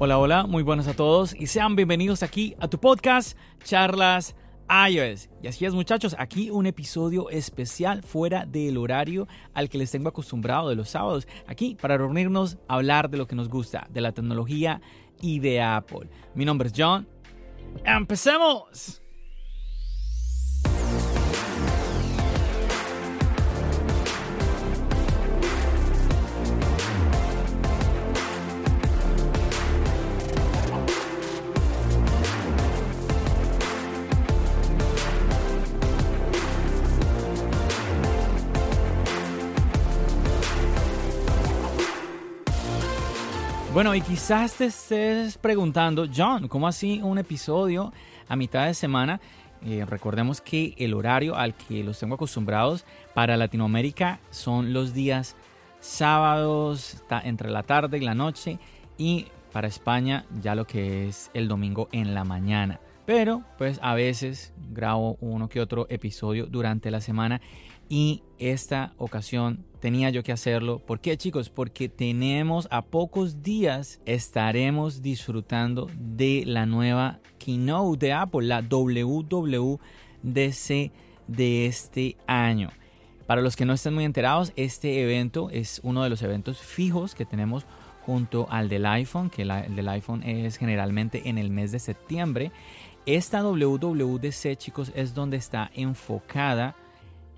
Hola, hola, muy buenos a todos y sean bienvenidos aquí a tu podcast Charlas iOS. Y así es muchachos, aquí un episodio especial fuera del horario al que les tengo acostumbrado de los sábados. Aquí para reunirnos a hablar de lo que nos gusta, de la tecnología y de Apple. Mi nombre es John. ¡Empecemos! Bueno, y quizás te estés preguntando, John, ¿cómo así un episodio a mitad de semana? Eh, recordemos que el horario al que los tengo acostumbrados para Latinoamérica son los días sábados entre la tarde y la noche y para España ya lo que es el domingo en la mañana. Pero pues a veces grabo uno que otro episodio durante la semana y esta ocasión tenía yo que hacerlo. ¿Por qué chicos? Porque tenemos a pocos días estaremos disfrutando de la nueva keynote de Apple, la WWDC de este año. Para los que no estén muy enterados, este evento es uno de los eventos fijos que tenemos junto al del iPhone, que el del iPhone es generalmente en el mes de septiembre. Esta WWDC, chicos, es donde está enfocada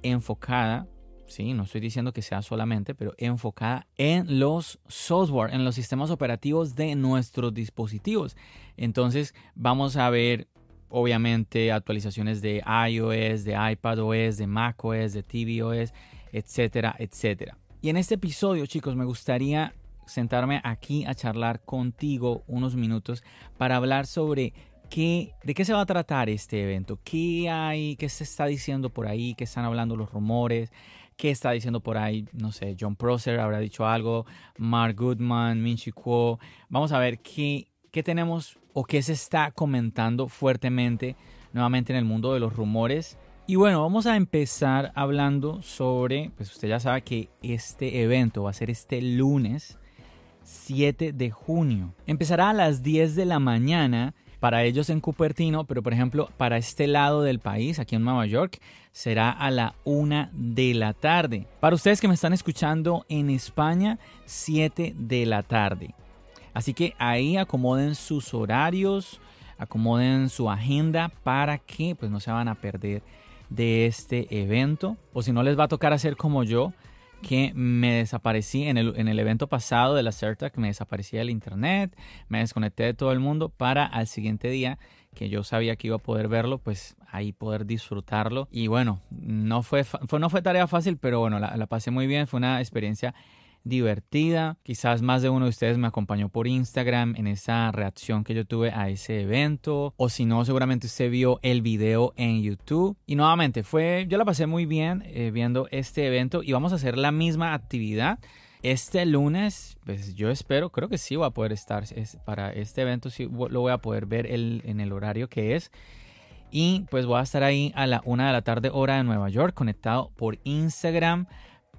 enfocada, sí, no estoy diciendo que sea solamente, pero enfocada en los software, en los sistemas operativos de nuestros dispositivos. Entonces vamos a ver obviamente actualizaciones de iOS, de iPadOS, de macOS, de tvOS, etcétera, etcétera. Y en este episodio, chicos, me gustaría sentarme aquí a charlar contigo unos minutos para hablar sobre ¿De qué se va a tratar este evento? ¿Qué hay? ¿Qué se está diciendo por ahí? ¿Qué están hablando los rumores? ¿Qué está diciendo por ahí? No sé, John Prosser habrá dicho algo, Mark Goodman, Min Kuo. Vamos a ver qué, qué tenemos o qué se está comentando fuertemente nuevamente en el mundo de los rumores. Y bueno, vamos a empezar hablando sobre, pues usted ya sabe que este evento va a ser este lunes 7 de junio. Empezará a las 10 de la mañana para ellos en Cupertino, pero por ejemplo para este lado del país, aquí en Nueva York, será a la una de la tarde. Para ustedes que me están escuchando en España, 7 de la tarde. Así que ahí acomoden sus horarios, acomoden su agenda para que pues no se van a perder de este evento. O si no les va a tocar hacer como yo, que me desaparecí en el, en el evento pasado de la CERTAC, me desaparecí del internet, me desconecté de todo el mundo para al siguiente día que yo sabía que iba a poder verlo, pues ahí poder disfrutarlo. Y bueno, no fue, fue no fue tarea fácil, pero bueno, la, la pasé muy bien, fue una experiencia divertida. Quizás más de uno de ustedes me acompañó por Instagram en esa reacción que yo tuve a ese evento. O si no, seguramente usted vio el video en YouTube. Y nuevamente, fue, yo la pasé muy bien eh, viendo este evento y vamos a hacer la misma actividad. Este lunes, pues yo espero, creo que sí voy a poder estar para este evento, sí lo voy a poder ver en el horario que es. Y pues voy a estar ahí a la una de la tarde hora de Nueva York conectado por Instagram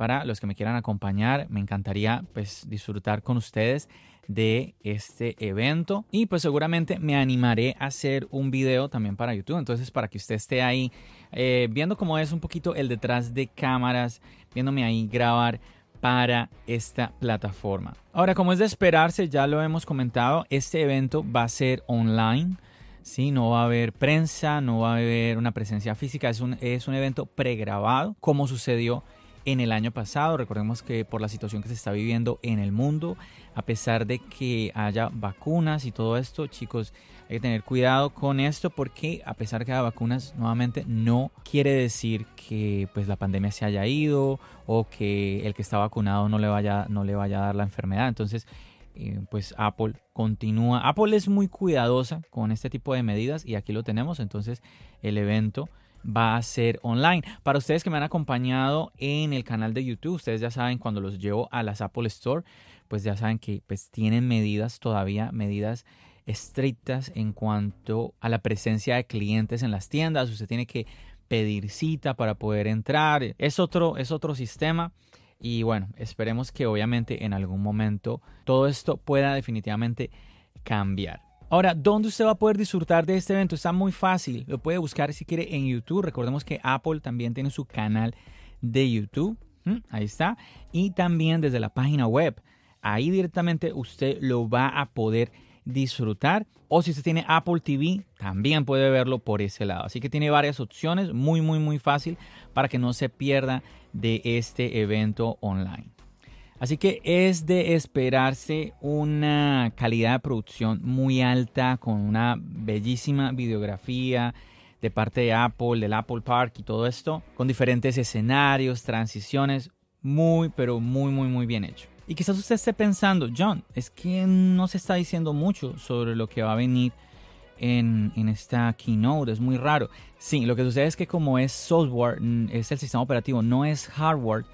para los que me quieran acompañar. Me encantaría pues disfrutar con ustedes de este evento y pues seguramente me animaré a hacer un video también para YouTube. Entonces para que usted esté ahí eh, viendo cómo es un poquito el detrás de cámaras, viéndome ahí grabar para esta plataforma. Ahora, como es de esperarse, ya lo hemos comentado, este evento va a ser online. Sí, no va a haber prensa, no va a haber una presencia física, es un, es un evento pregrabado, como sucedió en el año pasado. Recordemos que por la situación que se está viviendo en el mundo, a pesar de que haya vacunas y todo esto, chicos, Hay que tener cuidado con esto porque a pesar que haya vacunas, nuevamente no quiere decir que pues la pandemia se haya ido o que el que está vacunado no le vaya, no le vaya a dar la enfermedad. Entonces, eh, pues Apple continúa. Apple es muy cuidadosa con este tipo de medidas y aquí lo tenemos. Entonces, el evento va a ser online. Para ustedes que me han acompañado en el canal de YouTube, ustedes ya saben cuando los llevo a las Apple Store, pues ya saben que pues tienen medidas todavía, medidas estrictas en cuanto a la presencia de clientes en las tiendas. Usted tiene que pedir cita para poder entrar. Es otro, es otro sistema. Y bueno, esperemos que obviamente en algún momento todo esto pueda definitivamente cambiar. Ahora, ¿dónde usted va a poder disfrutar de este evento? Está muy fácil. Lo puede buscar si quiere en YouTube. Recordemos que Apple también tiene su canal de YouTube. Ahí está. Y también desde la página web. Ahí directamente usted lo va a poder disfrutar. O si usted tiene Apple TV, también puede verlo por ese lado. Así que tiene varias opciones, muy, muy, muy fácil para que no se pierda de este evento online. Así que es de esperarse una calidad de producción muy alta, con una bellísima videografía de parte de Apple, del Apple Park y todo esto, con diferentes escenarios, transiciones, muy, pero muy, muy, muy bien hecho. Y quizás usted esté pensando, John, es que no se está diciendo mucho sobre lo que va a venir en, esta keynote, es muy raro. Sí, lo que sucede es que como es software, es el sistema operativo, no es hardware,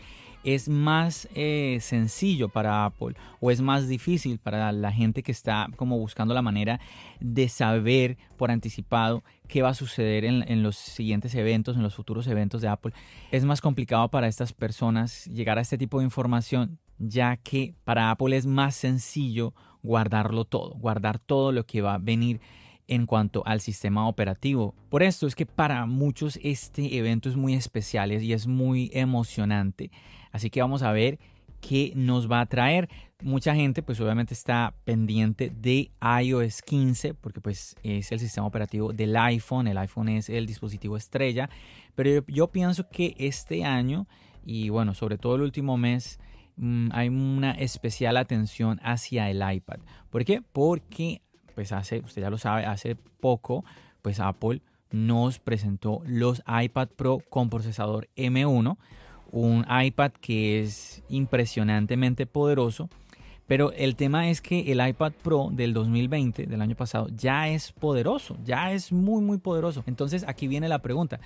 es más eh, sencillo para Apple o es más difícil para la gente que está como buscando la manera de saber por anticipado qué va a suceder en, en, los siguientes eventos, en los futuros eventos de Apple. Es más complicado para estas personas llegar a este tipo de información ya que para Apple es más sencillo guardarlo todo, guardar todo lo que va a venir en cuanto al sistema operativo. Por esto es que para muchos este evento es muy especial y es muy emocionante. Así que vamos a ver qué nos va a traer. Mucha gente pues obviamente está pendiente de iOS 15 porque pues es el sistema operativo del iPhone. El iPhone es el dispositivo estrella. Pero yo, yo pienso que este año y bueno, sobre todo el último mes, Mm, hay una especial atención hacia el iPad. ¿Por qué? Porque, pues hace, usted ya lo sabe, hace poco, pues Apple nos presentó los iPad Pro con procesador M1, un iPad que es impresionantemente poderoso. Pero el tema es que el iPad Pro del 2020, del año pasado, ya es poderoso, ya es muy, muy poderoso. Entonces aquí viene la pregunta,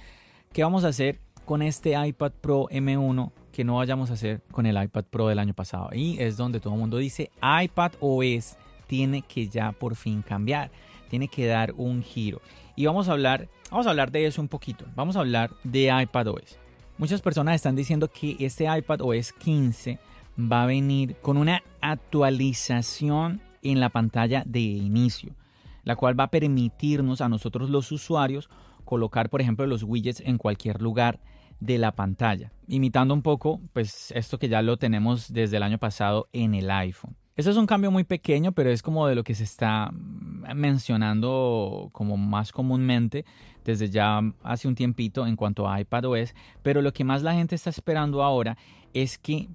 ¿qué vamos a hacer con este iPad Pro M1 que no vayamos a hacer con el iPad Pro del año pasado. Y es donde todo el mundo dice iPad OS tiene que ya por fin cambiar, tiene que dar un giro. Y vamos a hablar, vamos a hablar de eso un poquito. Vamos a hablar de iPad OS. Muchas personas están diciendo que este iPad OS 15 va a venir con una actualización en la pantalla de inicio, la cual va a permitirnos a nosotros los usuarios colocar, por ejemplo, los widgets en cualquier lugar de la pantalla, imitando un poco pues esto que ya lo tenemos desde el año pasado en el iPhone. Eso es un cambio muy pequeño, pero es como de lo que se está mencionando como más comúnmente desde ya hace un tiempito en cuanto a iPadOS, pero lo que más la gente está esperando ahora es que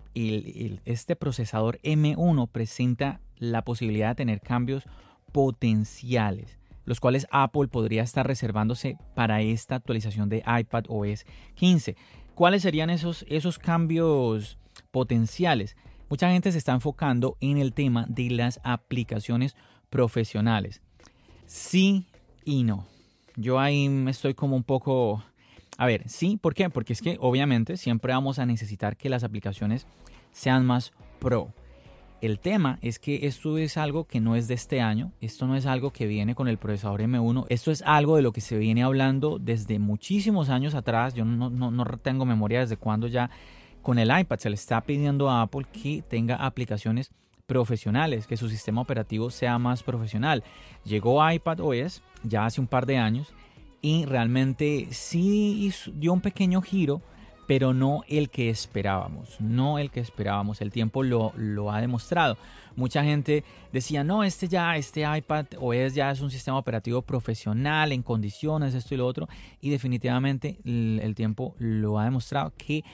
este procesador M1 presenta la posibilidad de tener cambios potenciales los cuales Apple podría estar reservándose para esta actualización de iPad OS 15. ¿Cuáles serían esos, esos cambios potenciales? Mucha gente se está enfocando en el tema de las aplicaciones profesionales. Sí y no. Yo ahí estoy como un poco... A ver, sí, ¿por qué? Porque es que obviamente siempre vamos a necesitar que las aplicaciones sean más pro. El tema es que esto es algo que no es de este año, esto no es algo que viene con el procesador M1, esto es algo de lo que se viene hablando desde muchísimos años atrás, yo no, no, tengo memoria desde cuándo ya con el iPad se le está pidiendo a Apple que tenga aplicaciones profesionales, que su sistema operativo sea más profesional. Llegó iPad OS ya hace un par de años y realmente sí dio un pequeño giro pero no el que esperábamos, no el que esperábamos. El tiempo lo, lo ha demostrado. Mucha gente decía, no, este ya, este iPad OS ya es un sistema operativo profesional, en condiciones, esto y lo otro. Y definitivamente el, tiempo lo ha demostrado que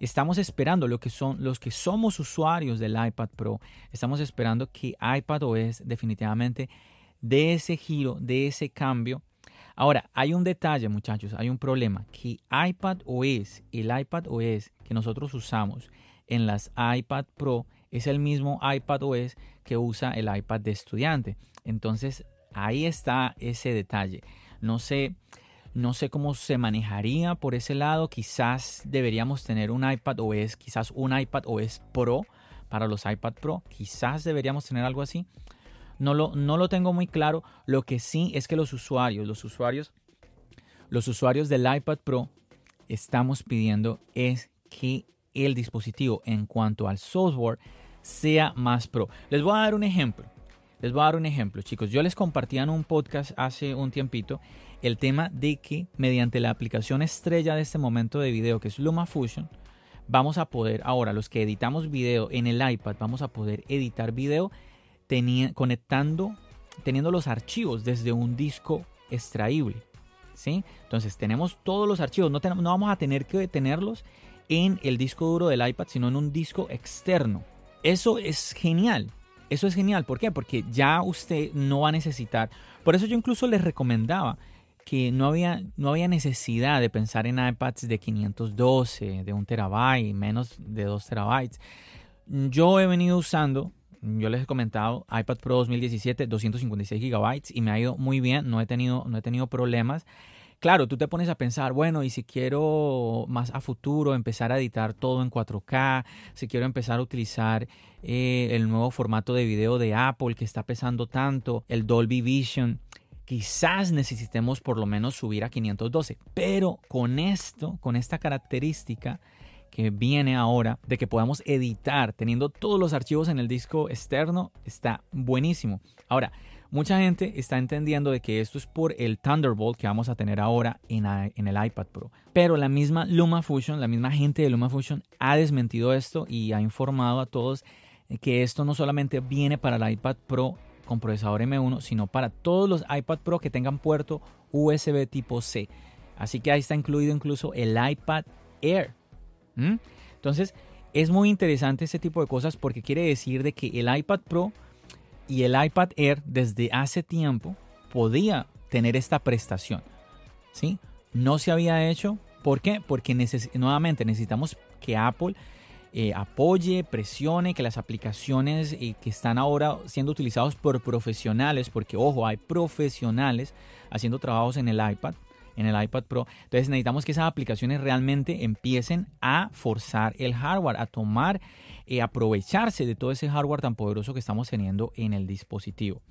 estamos esperando lo que son los que somos usuarios del iPad Pro, estamos esperando que iPad OS definitivamente de ese giro, de ese cambio. Ahora, hay un detalle, muchachos, hay un problema, que iPad OS, el iPad OS que nosotros usamos en las iPad Pro, es el mismo iPad OS que usa el iPad de estudiante. Entonces, ahí está ese detalle. No sé, no sé cómo se manejaría por ese lado. Quizás deberíamos tener un iPad OS, quizás un iPad OS Pro para los iPad Pro. Quizás deberíamos tener algo así. No lo, no lo tengo muy claro. Lo que sí es que los usuarios, los usuarios, los usuarios del iPad Pro estamos pidiendo es que el dispositivo en cuanto al software sea más pro. Les voy a dar un ejemplo. Les voy a dar un ejemplo, chicos. Yo les compartía en un podcast hace un tiempito el tema de que mediante la aplicación estrella de este momento de video, que es LumaFusion, vamos a poder, ahora los que editamos video en el iPad, vamos a poder editar video conectando, teniendo los archivos desde un disco extraíble. ¿sí? Entonces tenemos todos los archivos, no, no vamos a tener que tenerlos en el disco duro del iPad, sino en un disco externo. Eso es genial. Eso es genial. ¿Por qué? Porque ya usted no va a necesitar. Por eso yo incluso les recomendaba que no había, no había necesidad de pensar en iPads de 512, de un terabyte, menos de 2 terabytes. Yo he venido usando, yo les he comentado, iPad Pro 2017, 256 gigabytes y me ha ido muy bien, no he tenido, no he tenido problemas. Claro, tú te pones a pensar, bueno, y si quiero más a futuro empezar a editar todo en 4K, si quiero empezar a utilizar eh, el nuevo formato de video de Apple que está pesando tanto, el Dolby Vision, quizás necesitemos por lo menos subir a 512. Pero con esto, con esta característica que viene ahora de que podamos editar teniendo todos los archivos en el disco externo, está buenísimo. Ahora, Mucha gente está entendiendo de que esto es por el Thunderbolt que vamos a tener ahora en, el iPad Pro. Pero la misma LumaFusion, la misma gente de LumaFusion ha desmentido esto y ha informado a todos que esto no solamente viene para el iPad Pro con procesador M1, sino para todos los iPad Pro que tengan puerto USB tipo C. Así que ahí está incluido incluso el iPad Air. Entonces, es muy interesante este tipo de cosas porque quiere decir de que el iPad Pro y el iPad Air desde hace tiempo podía tener esta prestación. ¿sí? No se había hecho. ¿Por qué? Porque nuevamente necesitamos que Apple eh, apoye, presione, que las aplicaciones eh, que están ahora siendo utilizados por profesionales, porque ojo, hay profesionales haciendo trabajos en el iPad, en el iPad Pro. Entonces necesitamos que esas aplicaciones realmente empiecen a forzar el hardware, a tomar eh, aprovecharse de todo ese hardware tan poderoso que estamos teniendo en el dispositivo.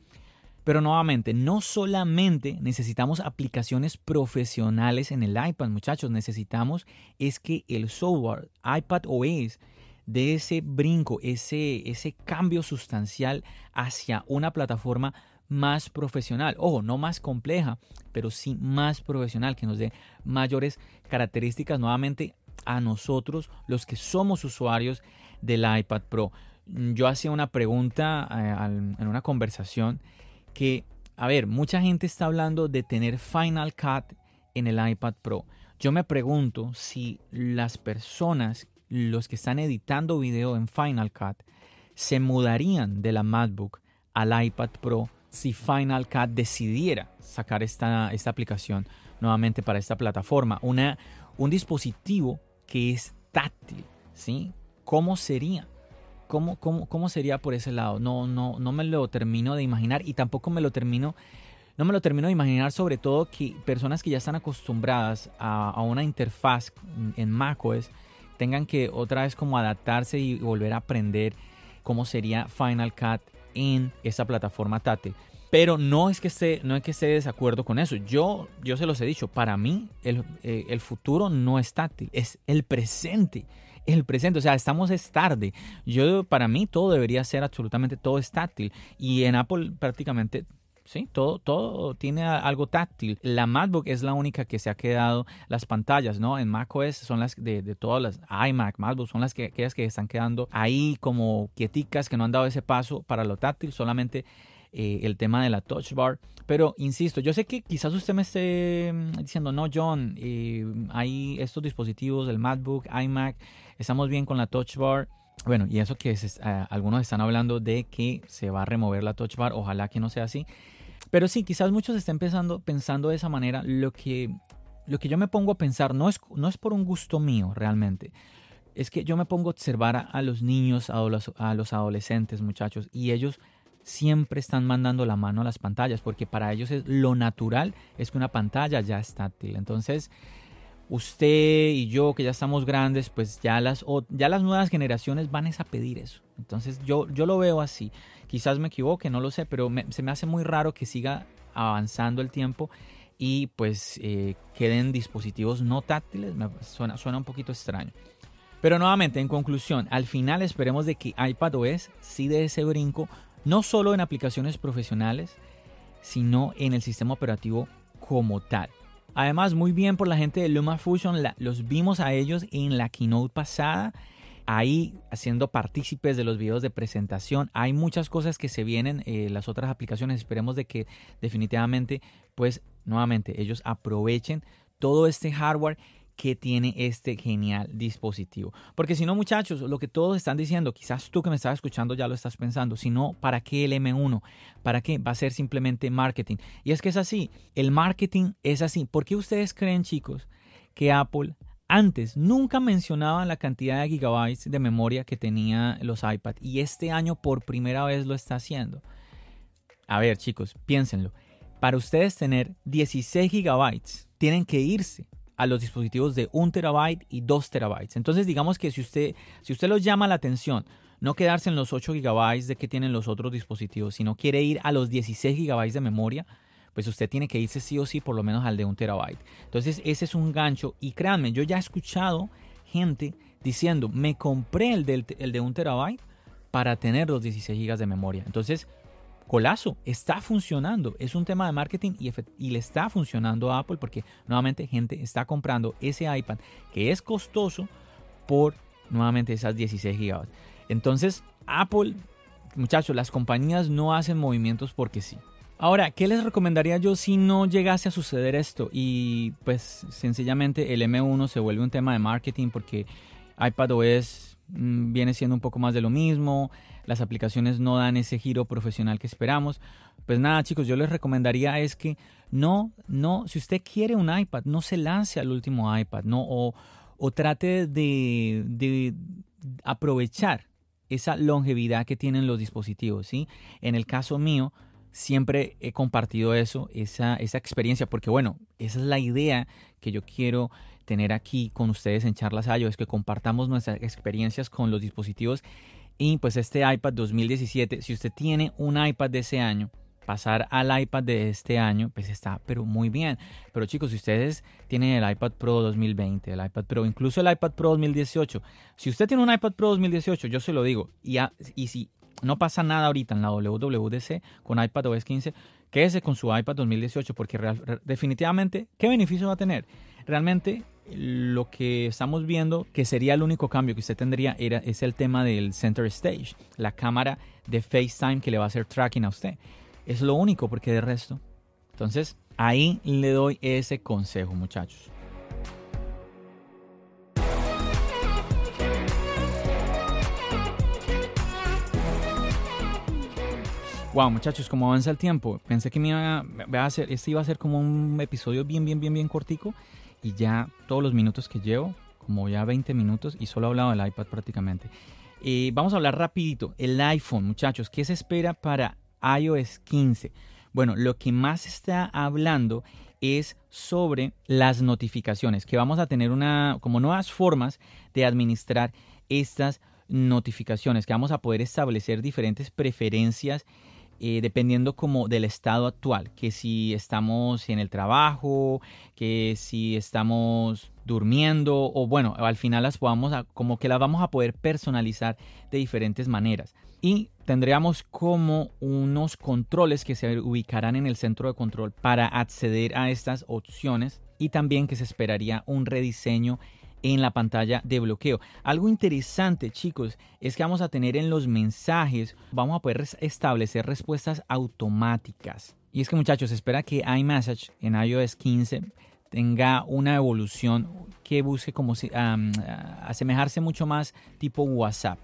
Pero nuevamente, no solamente necesitamos aplicaciones profesionales en el iPad, muchachos, necesitamos es que el software iPad OS de ese brinco, ese, ese cambio sustancial hacia una plataforma más profesional. Ojo, no más compleja, pero sí más profesional, que nos dé mayores características nuevamente a nosotros, los que somos usuarios del iPad Pro. Yo hacía una pregunta eh, en una conversación que, a ver, mucha gente está hablando de tener Final Cut en el iPad Pro. Yo me pregunto si las personas, los que están editando video en Final Cut, se mudarían de la MacBook al iPad Pro si Final Cut decidiera sacar esta, esta aplicación nuevamente para esta plataforma. Una, un dispositivo que es táctil, ¿sí? ¿Cómo sería? ¿Cómo, cómo, cómo sería por ese lado? No, no, no me lo termino de imaginar y tampoco me lo termino, no me lo termino de imaginar sobre todo que personas que ya están acostumbradas a, a una interfaz en macOS tengan que otra vez como adaptarse y volver a aprender cómo sería Final Cut en esa plataforma táctil. Pero no es que esté, no es que esté de desacuerdo con eso. Yo, yo se los he dicho, para mí el, eh, el futuro no es táctil, es el presente el presente. O sea, estamos es tarde. Yo, para mí, todo debería ser absolutamente todo táctil. Y en Apple prácticamente Sí, todo, todo tiene algo táctil. La MacBook es la única que se ha quedado, las pantallas, ¿no? En macOS son las de, todas las iMac, MacBook, son las que, que están quedando ahí como quieticas, que no han dado ese paso para lo táctil, solamente eh, el tema de la touch bar. Pero insisto, yo sé que quizás usted me esté mm, diciendo, no, John, eh, hay estos dispositivos, el MacBook, iMac, estamos bien con la touch bar. Bueno, y eso que algunos están hablando de que se va a remover la touch bar, ojalá que no sea así. Pero sí, quizás muchos estén pensando, pensando de esa manera. Lo que, lo que yo me pongo a pensar no es, no es por un gusto mío realmente. Es que yo me pongo a observar a, los niños, a los, a los adolescentes, muchachos, y ellos siempre están mandando la mano a las pantallas, porque para ellos es lo natural es que una pantalla ya es táctil. Entonces, usted y yo que ya estamos grandes, pues ya las, ya las nuevas generaciones van a pedir eso. Entonces yo, yo lo veo así. Quizás me equivoque, no lo sé, pero se me hace muy raro que siga avanzando el tiempo y pues eh, queden dispositivos no táctiles. Me suena, suena un poquito extraño. Pero nuevamente, en conclusión, al final esperemos de que iPadOS sí dé ese brinco, no solo en aplicaciones profesionales, sino en el sistema operativo como tal. Además, muy bien por la gente de LumaFusion, los vimos a ellos en la keynote pasada, ahí haciendo partícipes de los videos de presentación. Hay muchas cosas que se vienen, eh, las otras aplicaciones, esperemos de que definitivamente, pues nuevamente, ellos aprovechen todo este hardware que tiene este genial dispositivo. Porque si no, muchachos, lo que todos están diciendo, quizás tú que me estás escuchando ya lo estás pensando, si no, ¿para qué el M1? ¿Para qué? Va a ser simplemente marketing. Y es que es así, el marketing es así. ¿Por qué ustedes creen, chicos, que Apple antes nunca mencionaba la cantidad de gigabytes de memoria que tenía los iPad y este año por primera vez lo está haciendo? A ver, chicos, piénsenlo. Para ustedes tener 16 gigabytes, tienen que irse a los dispositivos de 1 terabyte y 2 terabytes. Entonces digamos que si usted, si usted los llama la atención, no quedarse en los 8 gigabytes de que tienen los otros dispositivos, sino quiere ir a los 16 gigabytes de memoria, pues usted tiene que irse sí o sí por lo menos al de 1 terabyte. Entonces ese es un gancho y créanme, yo ya he escuchado gente diciendo, me compré el, del, el de 1 terabyte para tener los 16 gigas de memoria. Entonces colazo, está funcionando. Es un tema de marketing y, le está funcionando a Apple porque nuevamente gente está comprando ese iPad que es costoso por nuevamente esas 16 GB. Entonces, Apple, muchachos, las compañías no hacen movimientos porque sí. Ahora, ¿qué les recomendaría yo si no llegase a suceder esto? Y pues sencillamente el M1 se vuelve un tema de marketing porque iPadOS mm, viene siendo un poco más de lo mismo las aplicaciones no dan ese giro profesional que esperamos. Pues nada, chicos, yo les recomendaría es que no, no, si usted quiere un iPad, no se lance al último iPad, no, o, trate de, de aprovechar esa longevidad que tienen los dispositivos, ¿sí? En el caso mío, siempre he compartido eso, esa, esa experiencia, porque bueno, esa es la idea que yo quiero tener aquí con ustedes en Charlas Ayo, es que compartamos nuestras experiencias con los dispositivos y pues este iPad 2017, si usted tiene un iPad de ese año, pasar al iPad de este año, pues está, pero muy bien. Pero chicos, si ustedes tienen el iPad Pro 2020, el iPad Pro, incluso el iPad Pro 2018, si usted tiene un iPad Pro 2018, yo se lo digo, y, y si no pasa nada ahorita en la WWDC con iPad OS 15, quédese con su iPad 2018 porque definitivamente, ¿qué beneficio va a tener? Realmente lo que estamos viendo que sería el único cambio que usted tendría era, es el tema del center stage, la cámara de FaceTime que le va a hacer tracking a usted. Es lo único porque de resto. Entonces, ahí le doy ese consejo, muchachos. Wow, muchachos, como avanza el tiempo, pensé que me iba a, hacer, este iba a ser como un episodio bien, bien, bien, bien cortico y ya todos los minutos que llevo, como ya 20 minutos y solo he hablado del iPad prácticamente. Eh, vamos a hablar rapidito. El iPhone, muchachos, ¿qué se espera para iOS 15? Bueno, lo que más está hablando es sobre las notificaciones, que vamos a tener una como nuevas formas de administrar estas notificaciones, que vamos a poder establecer diferentes preferencias eh, dependiendo como del estado actual, que si estamos en el trabajo, que si estamos durmiendo o bueno, al final las podamos como que las vamos a poder personalizar de diferentes maneras. Y tendríamos como unos controles que se ubicarán en el centro de control para acceder a estas opciones y también que se esperaría un rediseño en la pantalla de bloqueo. Algo interesante, chicos, es que vamos a tener en los mensajes, vamos a poder establecer respuestas automáticas. Y es que, muchachos, espera que iMessage en iOS 15 tenga una evolución que busque como si, asemejarse mucho más tipo WhatsApp.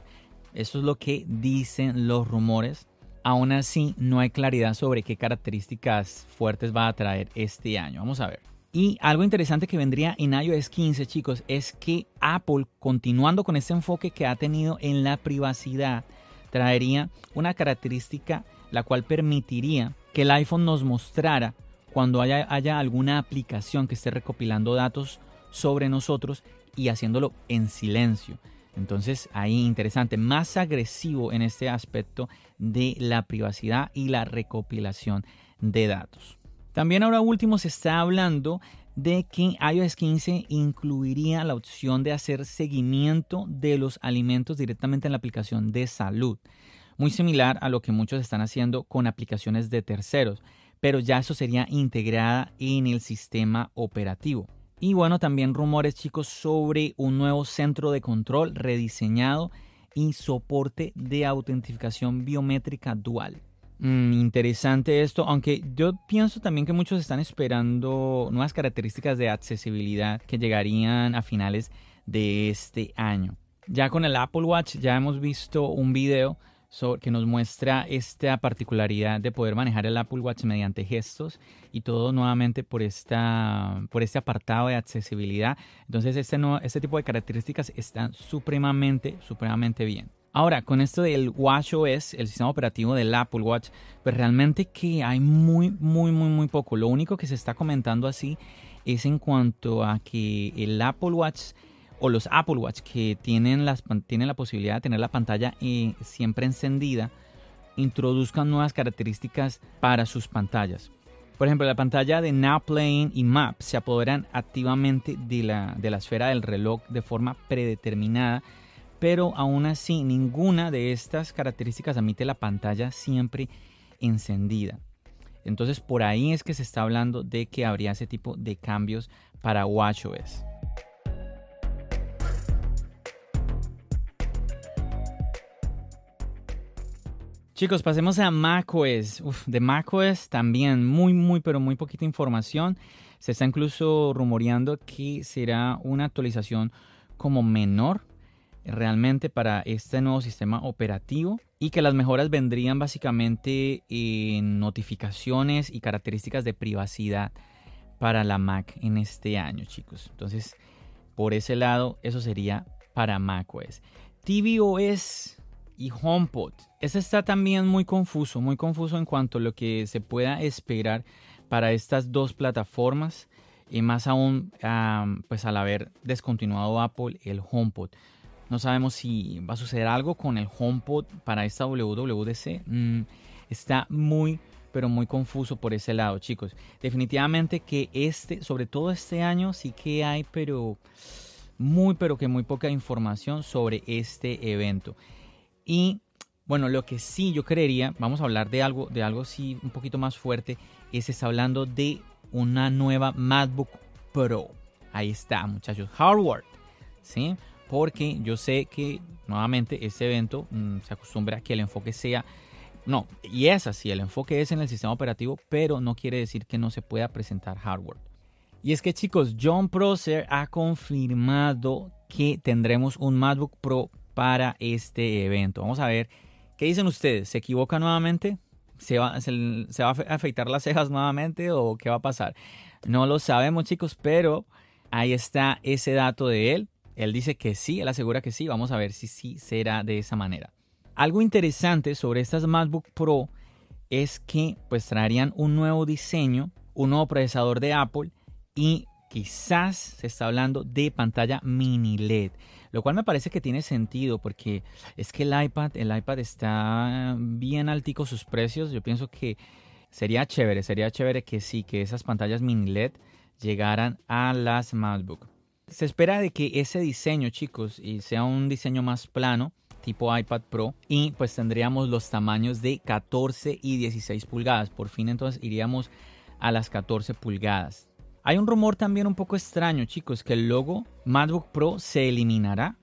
Eso es lo que dicen los rumores. Aún así, no hay claridad sobre qué características fuertes va a traer este año. Vamos a ver. Y algo interesante que vendría en iOS 15, chicos, es que Apple, continuando con este enfoque que ha tenido en la privacidad, traería una característica la cual permitiría que el iPhone nos mostrara cuando haya, haya alguna aplicación que esté recopilando datos sobre nosotros y haciéndolo en silencio. Entonces, ahí interesante, más agresivo en este aspecto de la privacidad y la recopilación de datos. También ahora último se está hablando de que iOS 15 incluiría la opción de hacer seguimiento de los alimentos directamente en la aplicación de salud, muy similar a lo que muchos están haciendo con aplicaciones de terceros, pero ya eso sería integrada en el sistema operativo. Y bueno, también rumores chicos sobre un nuevo centro de control rediseñado y soporte de autentificación biométrica dual. Mm, interesante esto, aunque yo pienso también que muchos están esperando nuevas características de accesibilidad que llegarían a finales de este año. Ya con el Apple Watch ya hemos visto un video que nos muestra esta particularidad de poder manejar el Apple Watch mediante gestos y todo nuevamente por, esta, por este apartado de accesibilidad. Entonces este, no, este tipo de características están supremamente, supremamente bien. Ahora, con esto del WatchOS, el sistema operativo del Apple Watch, pues realmente que hay muy, muy, muy, muy poco. Lo único que se está comentando así es en cuanto a que el Apple Watch o los Apple Watch que tienen, las, tienen la posibilidad de tener la pantalla eh, siempre encendida, introduzcan nuevas características para sus pantallas. Por ejemplo, la pantalla de Now Playing y Map se apoderan activamente de la, de la esfera del reloj de forma predeterminada pero aún así ninguna de estas características admite la pantalla siempre encendida. Entonces por ahí es que se está hablando de que habría ese tipo de cambios para WatchOS. Chicos, pasemos a macOS. Uf, de macOS también muy, muy, pero muy poquita información. Se está incluso rumoreando que será una actualización como menor realmente para este nuevo sistema operativo y que las mejoras vendrían básicamente en notificaciones y características de privacidad para la Mac en este año, chicos. Entonces, por ese lado, eso sería para macOS. tvOS y HomePod. Este está también muy confuso, muy confuso en cuanto a lo que se pueda esperar para estas dos plataformas y más aún pues al haber descontinuado Apple el HomePod. No sabemos si va a suceder algo con el HomePod para esta WWDC. Mm, está muy, pero muy confuso por ese lado, chicos. Definitivamente que este, sobre todo este año, sí que hay, pero muy, pero que muy poca información sobre este evento. Y bueno, lo que sí yo creería, vamos a hablar de algo, de algo sí un poquito más fuerte, es está hablando de una nueva MacBook Pro. Ahí está, muchachos. Hardware. ¿Sí? Porque yo sé que nuevamente este evento mm, se acostumbra a que el enfoque sea, no, y es así, el enfoque es en el sistema operativo, pero no quiere decir que no se pueda presentar hardware. Y es que chicos, John Prosser ha confirmado que tendremos un MacBook Pro para este evento. Vamos a ver, ¿qué dicen ustedes? ¿Se equivoca nuevamente? ¿Se va, se va a afeitar las cejas nuevamente o qué va a pasar? No lo sabemos chicos, pero ahí está ese dato de él. Él dice que sí, él asegura que sí, vamos a ver si sí será de esa manera. Algo interesante sobre estas MacBook Pro es que pues traerían un nuevo diseño, un nuevo procesador de Apple y quizás se está hablando de pantalla mini LED, lo cual me parece que tiene sentido porque es que el iPad, el iPad está bien altico sus precios, yo pienso que sería chévere, sería chévere que sí, que esas pantallas mini LED llegaran a las MacBook. Se espera de que ese diseño, chicos, sea un diseño más plano, tipo iPad Pro, y pues tendríamos los tamaños de 14 y 16 pulgadas. Por fin entonces iríamos a las 14 pulgadas. Hay un rumor también un poco extraño, chicos, que el logo MacBook Pro se eliminará.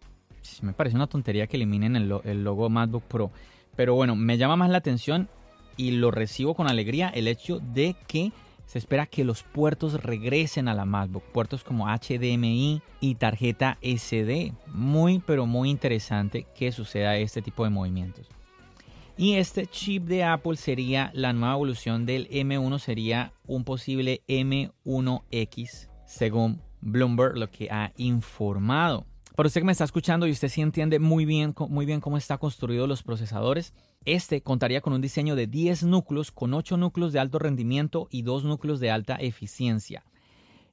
Me parece una tontería que eliminen el, el logo MacBook Pro. Pero bueno, me llama más la atención y lo recibo con alegría el hecho de que se espera que los puertos regresen a la MacBook, puertos como HDMI y tarjeta SD. Muy, pero muy interesante que suceda este tipo de movimientos. Y este chip de Apple sería la nueva evolución del M1, sería un posible M1X, según Bloomberg lo que ha informado. Para usted que me está escuchando y usted sí entiende muy bien, muy bien cómo está construido los procesadores, este contaría con un diseño de 10 núcleos, con 8 núcleos de alto rendimiento y 2 núcleos de alta eficiencia.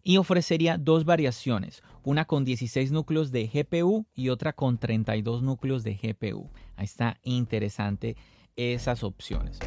Y ofrecería dos variaciones, una con 16 núcleos de GPU y otra con 32 núcleos de GPU. Ahí está interesante esas opciones.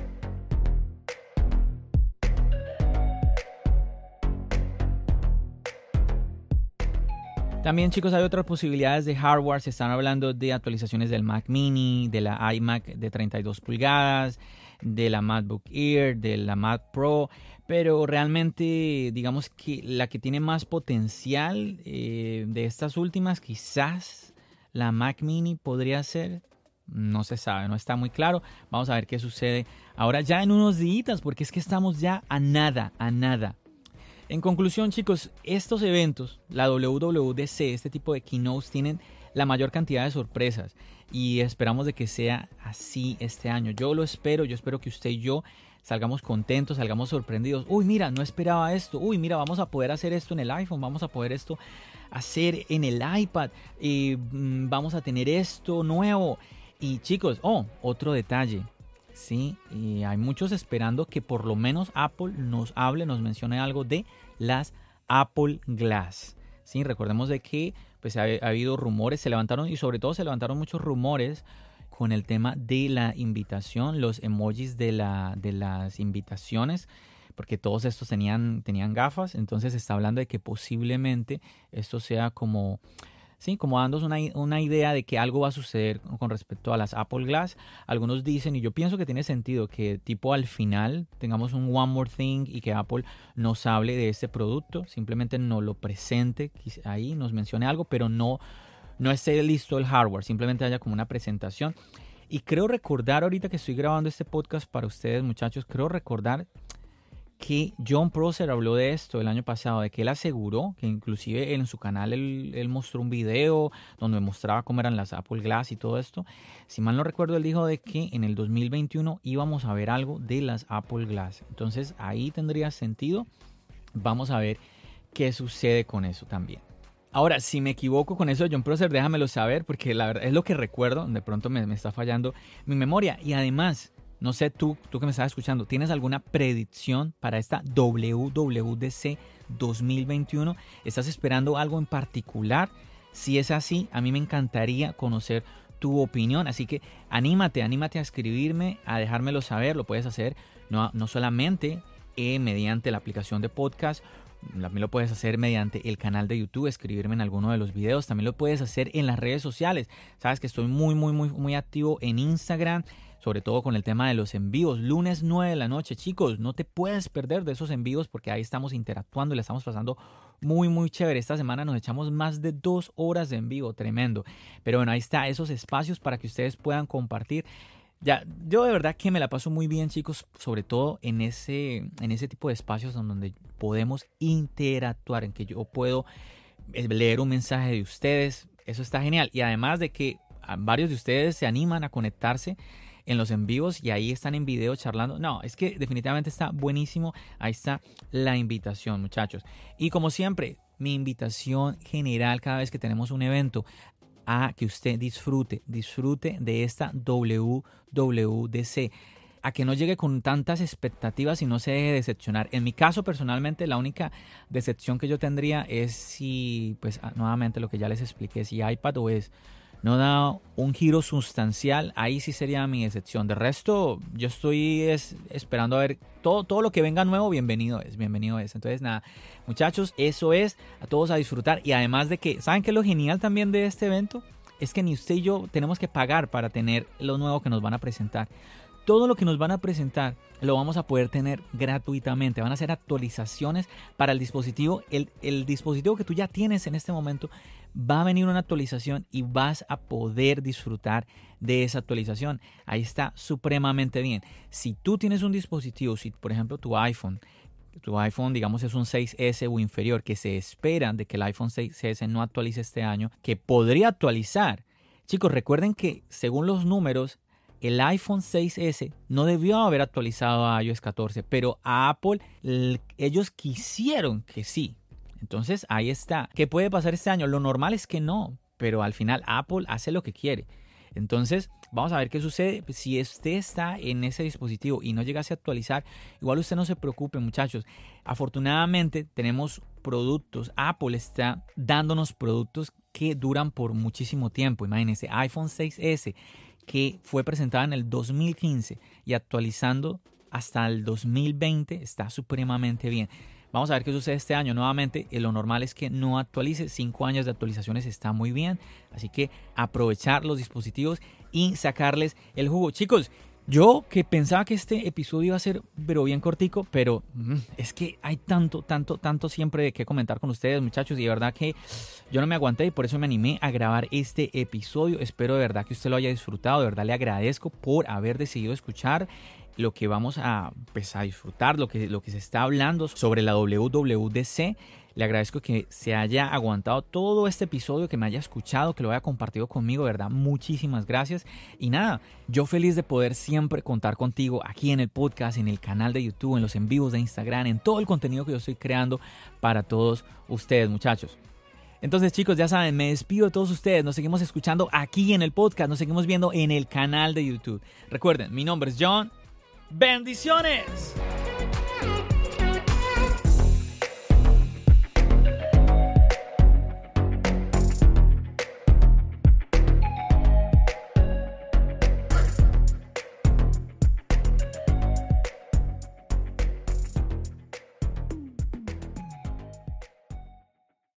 También chicos hay otras posibilidades de hardware, se están hablando de actualizaciones del Mac mini, de la iMac de 32 pulgadas, de la MacBook Air, de la Mac Pro, pero realmente digamos que la que tiene más potencial eh, de estas últimas quizás la Mac mini podría ser, no se sabe, no está muy claro, vamos a ver qué sucede ahora ya en unos días, porque es que estamos ya a nada, a nada en conclusión, chicos, estos eventos, la WWDC, este tipo de keynotes, tienen la mayor cantidad de sorpresas y esperamos de que sea así este año. Yo lo espero, yo espero que usted y yo salgamos contentos, salgamos sorprendidos. Uy, mira, no esperaba esto. Uy, mira, vamos a poder hacer esto en el iPhone, vamos a poder esto hacer en el iPad, y mm, vamos a tener esto nuevo. Y chicos, oh, otro detalle. Sí, y hay muchos esperando que por lo menos Apple nos hable, nos mencione algo de las Apple Glass. Sí, recordemos de que pues ha, habido rumores, se levantaron y sobre todo se levantaron muchos rumores con el tema de la invitación, los emojis de, la, de las invitaciones, porque todos estos tenían, tenían gafas, entonces se está hablando de que posiblemente esto sea como ¿sí? Como dándonos una, una, idea de que algo va a suceder con respecto a las Apple Glass. Algunos dicen, y yo pienso que tiene sentido, que tipo al final tengamos un One More Thing y que Apple nos hable de este producto, simplemente nos lo presente ahí, nos mencione algo, pero no, no esté listo el hardware, simplemente haya como una presentación. Y creo recordar ahorita que estoy grabando este podcast para ustedes muchachos, creo recordar que John Prosser habló de esto el año pasado, de que él aseguró que inclusive en su canal él, mostró un video donde mostraba cómo eran las Apple Glass y todo esto. Si mal no recuerdo, él dijo de que en el 2021 íbamos a ver algo de las Apple Glass. Entonces ahí tendría sentido. Vamos a ver qué sucede con eso también. Ahora, si me equivoco con eso, John Prosser, déjamelo saber, porque la verdad es lo que recuerdo. De pronto me, me está fallando mi memoria. Y además, no sé tú, tú que me estás escuchando, ¿tienes alguna predicción para esta WWDC 2021? ¿Estás esperando algo en particular? Si es así, a mí me encantaría conocer tu opinión. Así que anímate, anímate a escribirme, a dejármelo saber. Lo puedes hacer no, no solamente eh, mediante la aplicación de podcast, también lo puedes hacer mediante el canal de YouTube, escribirme en alguno de los videos. También lo puedes hacer en las redes sociales. Sabes que estoy muy, muy, muy, muy activo en Instagram sobre todo con el tema de los envíos. Lunes 9 de la noche, chicos, no te puedes perder de esos envíos porque ahí estamos interactuando y le estamos pasando muy, muy chévere. Esta semana nos echamos más de dos horas de envío, tremendo. Pero bueno, ahí está esos espacios para que ustedes puedan compartir. Ya, yo de verdad que me la paso muy bien, chicos, sobre todo en ese, en ese tipo de espacios donde podemos interactuar, en que yo puedo eh, leer un mensaje de ustedes. Eso está genial. Y además de que varios de ustedes se animan a conectarse en los en vivos y ahí están en video charlando. No, es que definitivamente está buenísimo. Ahí está la invitación, muchachos. Y como siempre, mi invitación general cada vez que tenemos un evento a que usted disfrute, disfrute de esta WWDC a que no llegue con tantas expectativas y no se deje decepcionar. En mi caso, personalmente, la única decepción que yo tendría es si, pues, ah, nuevamente lo que ya les expliqué, si iPad o es no da un giro sustancial, ahí sí sería mi excepción. De resto, yo estoy esperando a ver todo, todo lo que venga nuevo, bienvenido es, bienvenido es. Entonces, nada, muchachos, eso es, a todos a disfrutar. Y además de que, ¿saben qué es lo genial también de este evento? Es que ni usted y yo tenemos que pagar para tener lo nuevo que nos van a presentar. Todo lo que nos van a presentar lo vamos a poder tener gratuitamente. Van a ser actualizaciones para el dispositivo. El, el dispositivo que tú ya tienes en este momento va a venir una actualización y vas a poder disfrutar de esa actualización. Ahí está supremamente bien. Si tú tienes un dispositivo, si por ejemplo tu iPhone, tu iPhone digamos es un 6S o inferior, que se espera de que el iPhone 6S no actualice este año, que podría actualizar. Chicos, recuerden que según los números, el iPhone 6S no debió haber actualizado a iOS 14, pero a Apple ellos quisieron que sí. Entonces ahí está. ¿Qué puede pasar este año? Lo normal es que no, pero al final Apple hace lo que quiere. Entonces, vamos a ver qué sucede. Si usted está en ese dispositivo y no llegase a actualizar, igual usted no se preocupe, muchachos. Afortunadamente, tenemos productos. Apple está dándonos productos que duran por muchísimo tiempo. Imagínense, iPhone 6S que fue presentado en el 2015 y actualizando hasta el 2020 está supremamente bien. Vamos a ver qué sucede este año. Nuevamente, eh, lo normal es que no actualice. Cinco años de actualizaciones está muy bien. Así que aprovechar los dispositivos y sacarles el jugo. Chicos, yo que pensaba que este episodio iba a ser pero bien cortico, pero mm, es que hay tanto, tanto, tanto siempre de qué comentar con ustedes, muchachos, y de verdad que yo no me aguanté y por eso me animé a grabar este episodio. Espero de verdad que usted lo haya disfrutado, de verdad le agradezco por haber decidido escuchar lo que vamos a, pues, a disfrutar, lo que, lo que se está hablando sobre la WWDC. Le agradezco que se haya aguantado todo este episodio, que me haya escuchado, que lo haya compartido conmigo, ¿verdad? Muchísimas gracias. Y nada, yo feliz de poder siempre contar contigo aquí en el podcast, en el canal de YouTube, en los en vivos de Instagram, en todo el contenido que yo estoy creando para todos ustedes, muchachos. Entonces chicos, ya saben, me despido de todos ustedes, nos seguimos escuchando aquí en el podcast, nos seguimos viendo en el canal de YouTube. Recuerden, mi nombre es John Bendiciones.